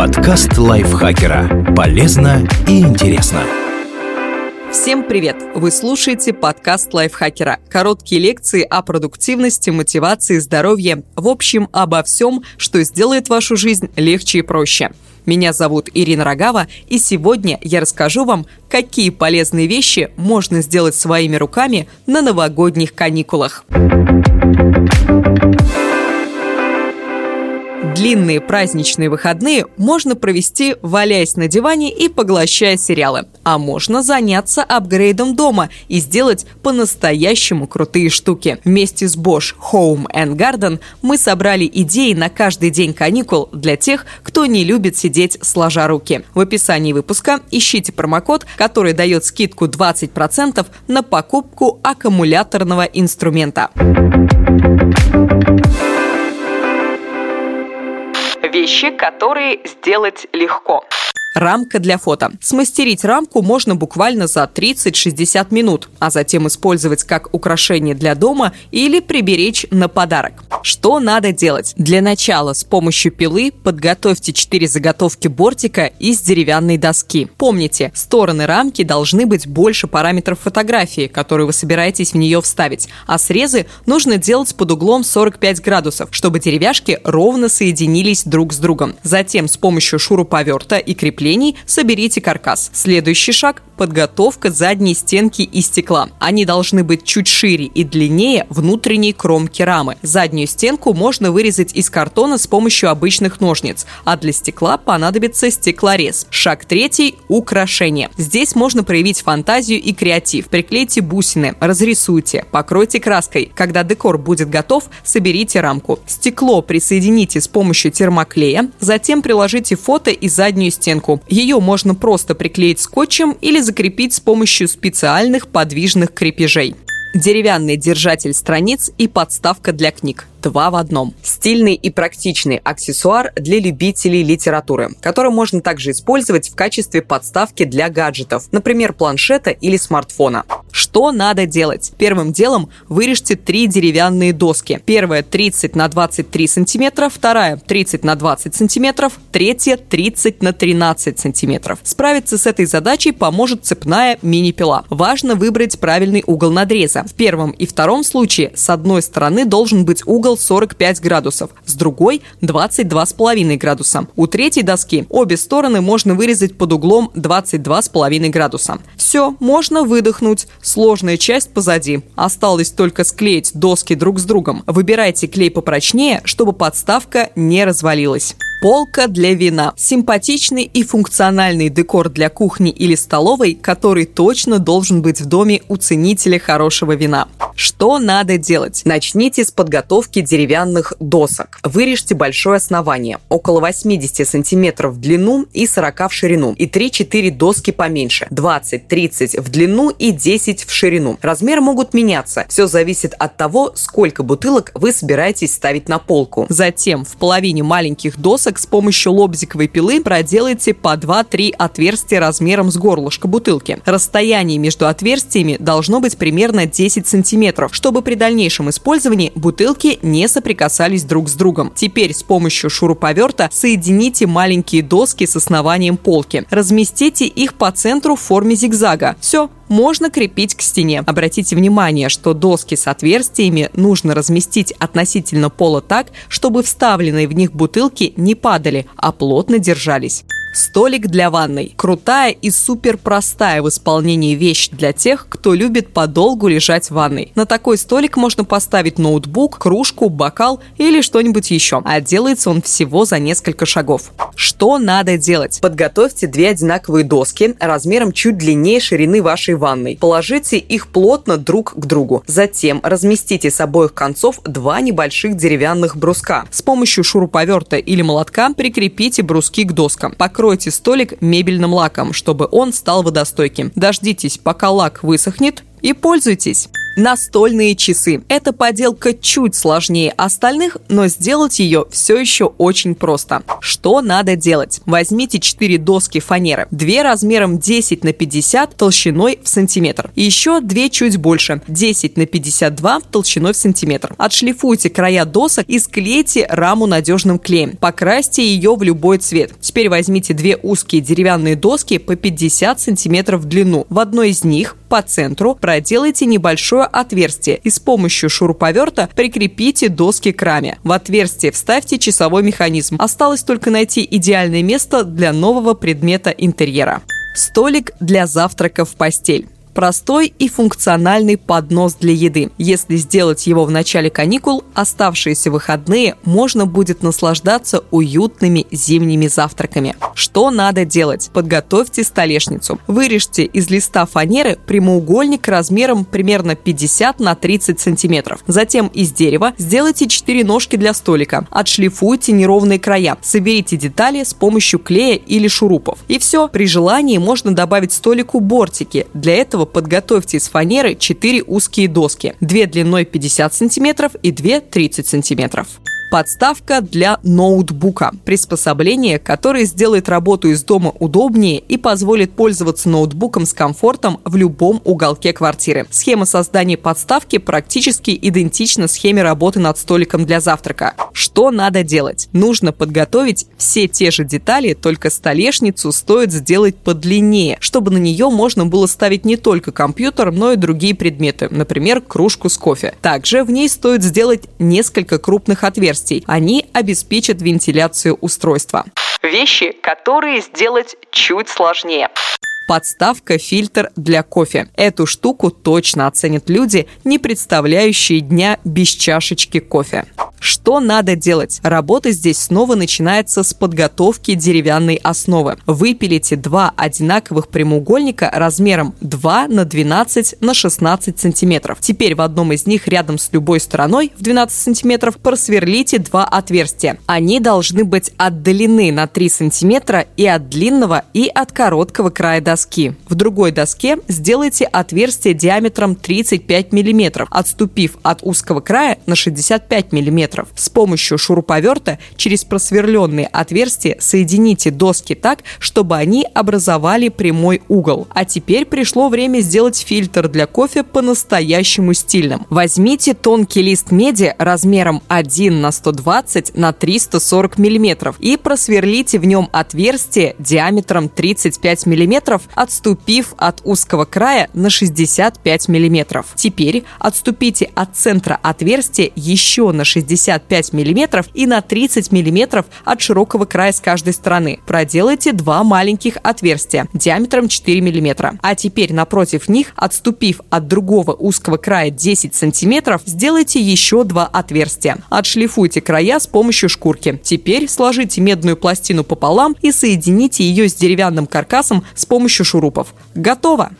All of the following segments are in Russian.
Подкаст лайфхакера. Полезно и интересно. Всем привет! Вы слушаете подкаст лайфхакера. Короткие лекции о продуктивности, мотивации, здоровье. В общем, обо всем, что сделает вашу жизнь легче и проще. Меня зовут Ирина Рогава, и сегодня я расскажу вам, какие полезные вещи можно сделать своими руками на новогодних каникулах. Длинные праздничные выходные можно провести, валяясь на диване и поглощая сериалы. А можно заняться апгрейдом дома и сделать по-настоящему крутые штуки. Вместе с Bosch Home and Garden мы собрали идеи на каждый день каникул для тех, кто не любит сидеть сложа руки. В описании выпуска ищите промокод, который дает скидку 20% на покупку аккумуляторного инструмента. Вещи, которые сделать легко. Рамка для фото. Смастерить рамку можно буквально за 30-60 минут, а затем использовать как украшение для дома или приберечь на подарок. Что надо делать? Для начала с помощью пилы подготовьте 4 заготовки бортика из деревянной доски. Помните, стороны рамки должны быть больше параметров фотографии, которую вы собираетесь в нее вставить, а срезы нужно делать под углом 45 градусов, чтобы деревяшки ровно соединились друг с другом. Затем с помощью шуруповерта и крепления креплений соберите каркас. Следующий шаг – подготовка задней стенки из стекла. Они должны быть чуть шире и длиннее внутренней кромки рамы. Заднюю стенку можно вырезать из картона с помощью обычных ножниц, а для стекла понадобится стеклорез. Шаг третий – украшение. Здесь можно проявить фантазию и креатив. Приклейте бусины, разрисуйте, покройте краской. Когда декор будет готов, соберите рамку. Стекло присоедините с помощью термоклея, затем приложите фото и заднюю стенку упаковку. Ее можно просто приклеить скотчем или закрепить с помощью специальных подвижных крепежей деревянный держатель страниц и подставка для книг два в одном. Стильный и практичный аксессуар для любителей литературы, который можно также использовать в качестве подставки для гаджетов, например, планшета или смартфона. Что надо делать? Первым делом вырежьте три деревянные доски. Первая 30 на 23 сантиметра, вторая 30 на 20 сантиметров, третья 30 на 13 сантиметров. Справиться с этой задачей поможет цепная мини-пила. Важно выбрать правильный угол надреза. В первом и втором случае с одной стороны должен быть угол угол 45 градусов, с другой 22,5 градуса. У третьей доски обе стороны можно вырезать под углом 22,5 градуса. Все, можно выдохнуть. Сложная часть позади. Осталось только склеить доски друг с другом. Выбирайте клей попрочнее, чтобы подставка не развалилась. Полка для вина. Симпатичный и функциональный декор для кухни или столовой, который точно должен быть в доме у ценителя хорошего вина. Что надо делать? Начните с подготовки деревянных досок. Вырежьте большое основание, около 80 сантиметров в длину и 40 в ширину, и 3-4 доски поменьше, 20-30 в длину и 10 в ширину. Размеры могут меняться, все зависит от того, сколько бутылок вы собираетесь ставить на полку. Затем в половине маленьких досок досок с помощью лобзиковой пилы проделайте по 2-3 отверстия размером с горлышко бутылки. Расстояние между отверстиями должно быть примерно 10 сантиметров, чтобы при дальнейшем использовании бутылки не соприкасались друг с другом. Теперь с помощью шуруповерта соедините маленькие доски с основанием полки. Разместите их по центру в форме зигзага. Все, можно крепить к стене. Обратите внимание, что доски с отверстиями нужно разместить относительно пола так, чтобы вставленные в них бутылки не падали, а плотно держались. Столик для ванной. Крутая и супер простая в исполнении вещь для тех, кто любит подолгу лежать в ванной. На такой столик можно поставить ноутбук, кружку, бокал или что-нибудь еще. А делается он всего за несколько шагов. Что надо делать? Подготовьте две одинаковые доски размером чуть длиннее ширины вашей ванной. Положите их плотно друг к другу. Затем разместите с обоих концов два небольших деревянных бруска. С помощью шуруповерта или молотка прикрепите бруски к доскам. Покройте покройте столик мебельным лаком, чтобы он стал водостойким. Дождитесь, пока лак высохнет, и пользуйтесь. Настольные часы. Это поделка чуть сложнее остальных, но сделать ее все еще очень просто. Что надо делать? Возьмите 4 доски фанеры, 2 размером 10 на 50 толщиной в сантиметр. Еще 2 чуть больше, 10 на 52 толщиной в сантиметр. Отшлифуйте края досок и склейте раму надежным клеем. Покрасьте ее в любой цвет. Теперь возьмите две узкие деревянные доски по 50 сантиметров в длину. В одной из них по центру проделайте небольшое отверстие и с помощью шуруповерта прикрепите доски к раме. В отверстие вставьте часовой механизм. Осталось только найти идеальное место для нового предмета интерьера. Столик для завтрака в постель простой и функциональный поднос для еды. Если сделать его в начале каникул, оставшиеся выходные можно будет наслаждаться уютными зимними завтраками. Что надо делать? Подготовьте столешницу. Вырежьте из листа фанеры прямоугольник размером примерно 50 на 30 сантиметров. Затем из дерева сделайте 4 ножки для столика. Отшлифуйте неровные края. Соберите детали с помощью клея или шурупов. И все. При желании можно добавить столику бортики. Для этого этого подготовьте из фанеры 4 узкие доски, 2 длиной 50 см и 2 30 см. Подставка для ноутбука. Приспособление, которое сделает работу из дома удобнее и позволит пользоваться ноутбуком с комфортом в любом уголке квартиры. Схема создания подставки практически идентична схеме работы над столиком для завтрака. Что надо делать? Нужно подготовить все те же детали, только столешницу стоит сделать подлиннее, чтобы на нее можно было ставить не только компьютер, но и другие предметы, например, кружку с кофе. Также в ней стоит сделать несколько крупных отверстий, отверстий. Они обеспечат вентиляцию устройства. Вещи, которые сделать чуть сложнее подставка фильтр для кофе. Эту штуку точно оценят люди, не представляющие дня без чашечки кофе. Что надо делать? Работа здесь снова начинается с подготовки деревянной основы. Выпилите два одинаковых прямоугольника размером 2 на 12 на 16 сантиметров. Теперь в одном из них рядом с любой стороной в 12 сантиметров просверлите два отверстия. Они должны быть отдалены на 3 сантиметра и от длинного, и от короткого края доски. В другой доске сделайте отверстие диаметром 35 миллиметров, отступив от узкого края на 65 миллиметров сантиметров. С помощью шуруповерта через просверленные отверстия соедините доски так, чтобы они образовали прямой угол. А теперь пришло время сделать фильтр для кофе по-настоящему стильным. Возьмите тонкий лист меди размером 1 на 120 на 340 мм и просверлите в нем отверстие диаметром 35 мм, отступив от узкого края на 65 мм. Теперь отступите от центра отверстия еще на 60 55 мм и на 30 мм от широкого края с каждой стороны. Проделайте два маленьких отверстия диаметром 4 мм. А теперь напротив них, отступив от другого узкого края 10 см, сделайте еще два отверстия. Отшлифуйте края с помощью шкурки. Теперь сложите медную пластину пополам и соедините ее с деревянным каркасом с помощью шурупов. Готово!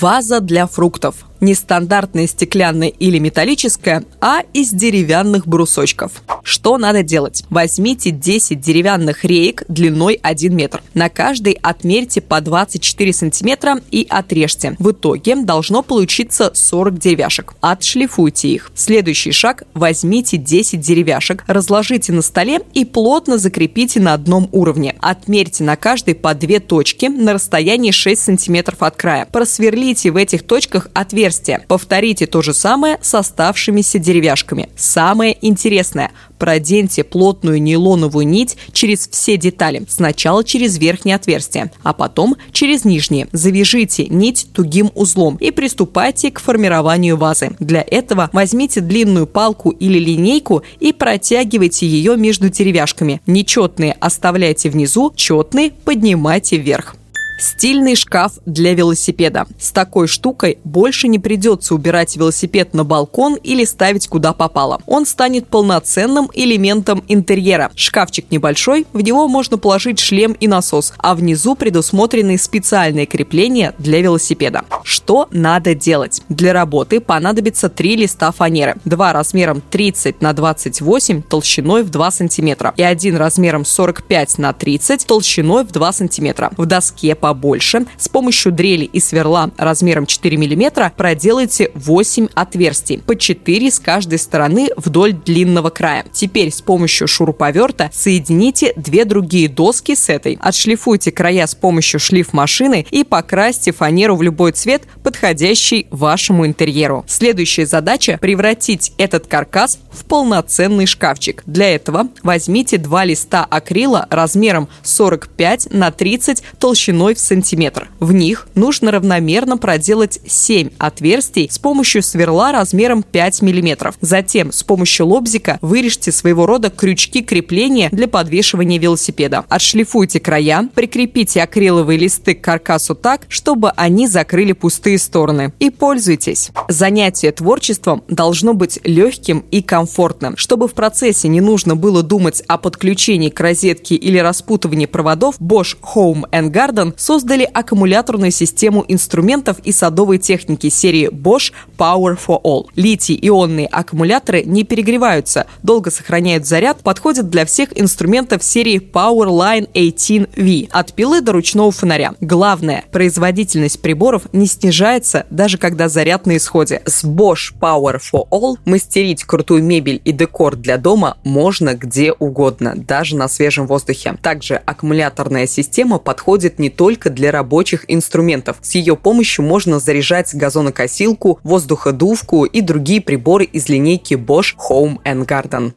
Ваза для фруктов – нестандартная стеклянная или металлическая, а из деревянных брусочков. Что надо делать? Возьмите 10 деревянных реек длиной 1 метр. На каждой отмерьте по 24 сантиметра и отрежьте. В итоге должно получиться 40 деревяшек. Отшлифуйте их. Следующий шаг – возьмите 10 деревяшек, разложите на столе и плотно закрепите на одном уровне. Отмерьте на каждой по 2 точки на расстоянии 6 сантиметров от края. Просверлите в этих точках отверстие отверстие. Повторите то же самое с оставшимися деревяшками. Самое интересное – проденьте плотную нейлоновую нить через все детали. Сначала через верхнее отверстие, а потом через нижнее. Завяжите нить тугим узлом и приступайте к формированию вазы. Для этого возьмите длинную палку или линейку и протягивайте ее между деревяшками. Нечетные оставляйте внизу, четные поднимайте вверх. Стильный шкаф для велосипеда. С такой штукой больше не придется убирать велосипед на балкон или ставить куда попало. Он станет полноценным элементом интерьера. Шкафчик небольшой, в него можно положить шлем и насос, а внизу предусмотрены специальные крепления для велосипеда. Что надо делать? Для работы понадобится три листа фанеры. Два размером 30 на 28 толщиной в 2 сантиметра и один размером 45 на 30 толщиной в 2 сантиметра. В доске по побольше, с помощью дрели и сверла размером 4 мм проделайте 8 отверстий, по 4 с каждой стороны вдоль длинного края. Теперь с помощью шуруповерта соедините две другие доски с этой. Отшлифуйте края с помощью шлиф-машины и покрасьте фанеру в любой цвет, подходящий вашему интерьеру. Следующая задача – превратить этот каркас в полноценный шкафчик. Для этого возьмите два листа акрила размером 45 на 30 толщиной в сантиметр. В них нужно равномерно проделать 7 отверстий с помощью сверла размером 5 мм. Затем с помощью лобзика вырежьте своего рода крючки крепления для подвешивания велосипеда. Отшлифуйте края, прикрепите акриловые листы к каркасу так, чтобы они закрыли пустые стороны. И пользуйтесь. Занятие творчеством должно быть легким и комфортным. Чтобы в процессе не нужно было думать о подключении к розетке или распутывании проводов, Bosch Home and Garden создали аккумуляторную систему инструментов и садовой техники серии Bosch Power for All. Литий-ионные аккумуляторы не перегреваются, долго сохраняют заряд, подходят для всех инструментов серии Power Line 18V от пилы до ручного фонаря. Главное, производительность приборов не снижается, даже когда заряд на исходе. С Bosch Power for All мастерить крутую мебель и декор для дома можно где угодно, даже на свежем воздухе. Также аккумуляторная система подходит не только для рабочих инструментов. С ее помощью можно заряжать газонокосилку, воздуходувку и другие приборы из линейки Bosch Home and Garden.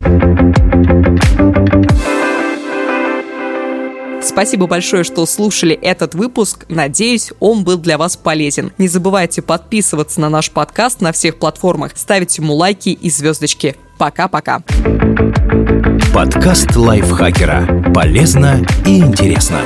Спасибо большое, что слушали этот выпуск. Надеюсь, он был для вас полезен. Не забывайте подписываться на наш подкаст на всех платформах, ставить ему лайки и звездочки. Пока-пока. Подкаст лайфхакера. Полезно и интересно.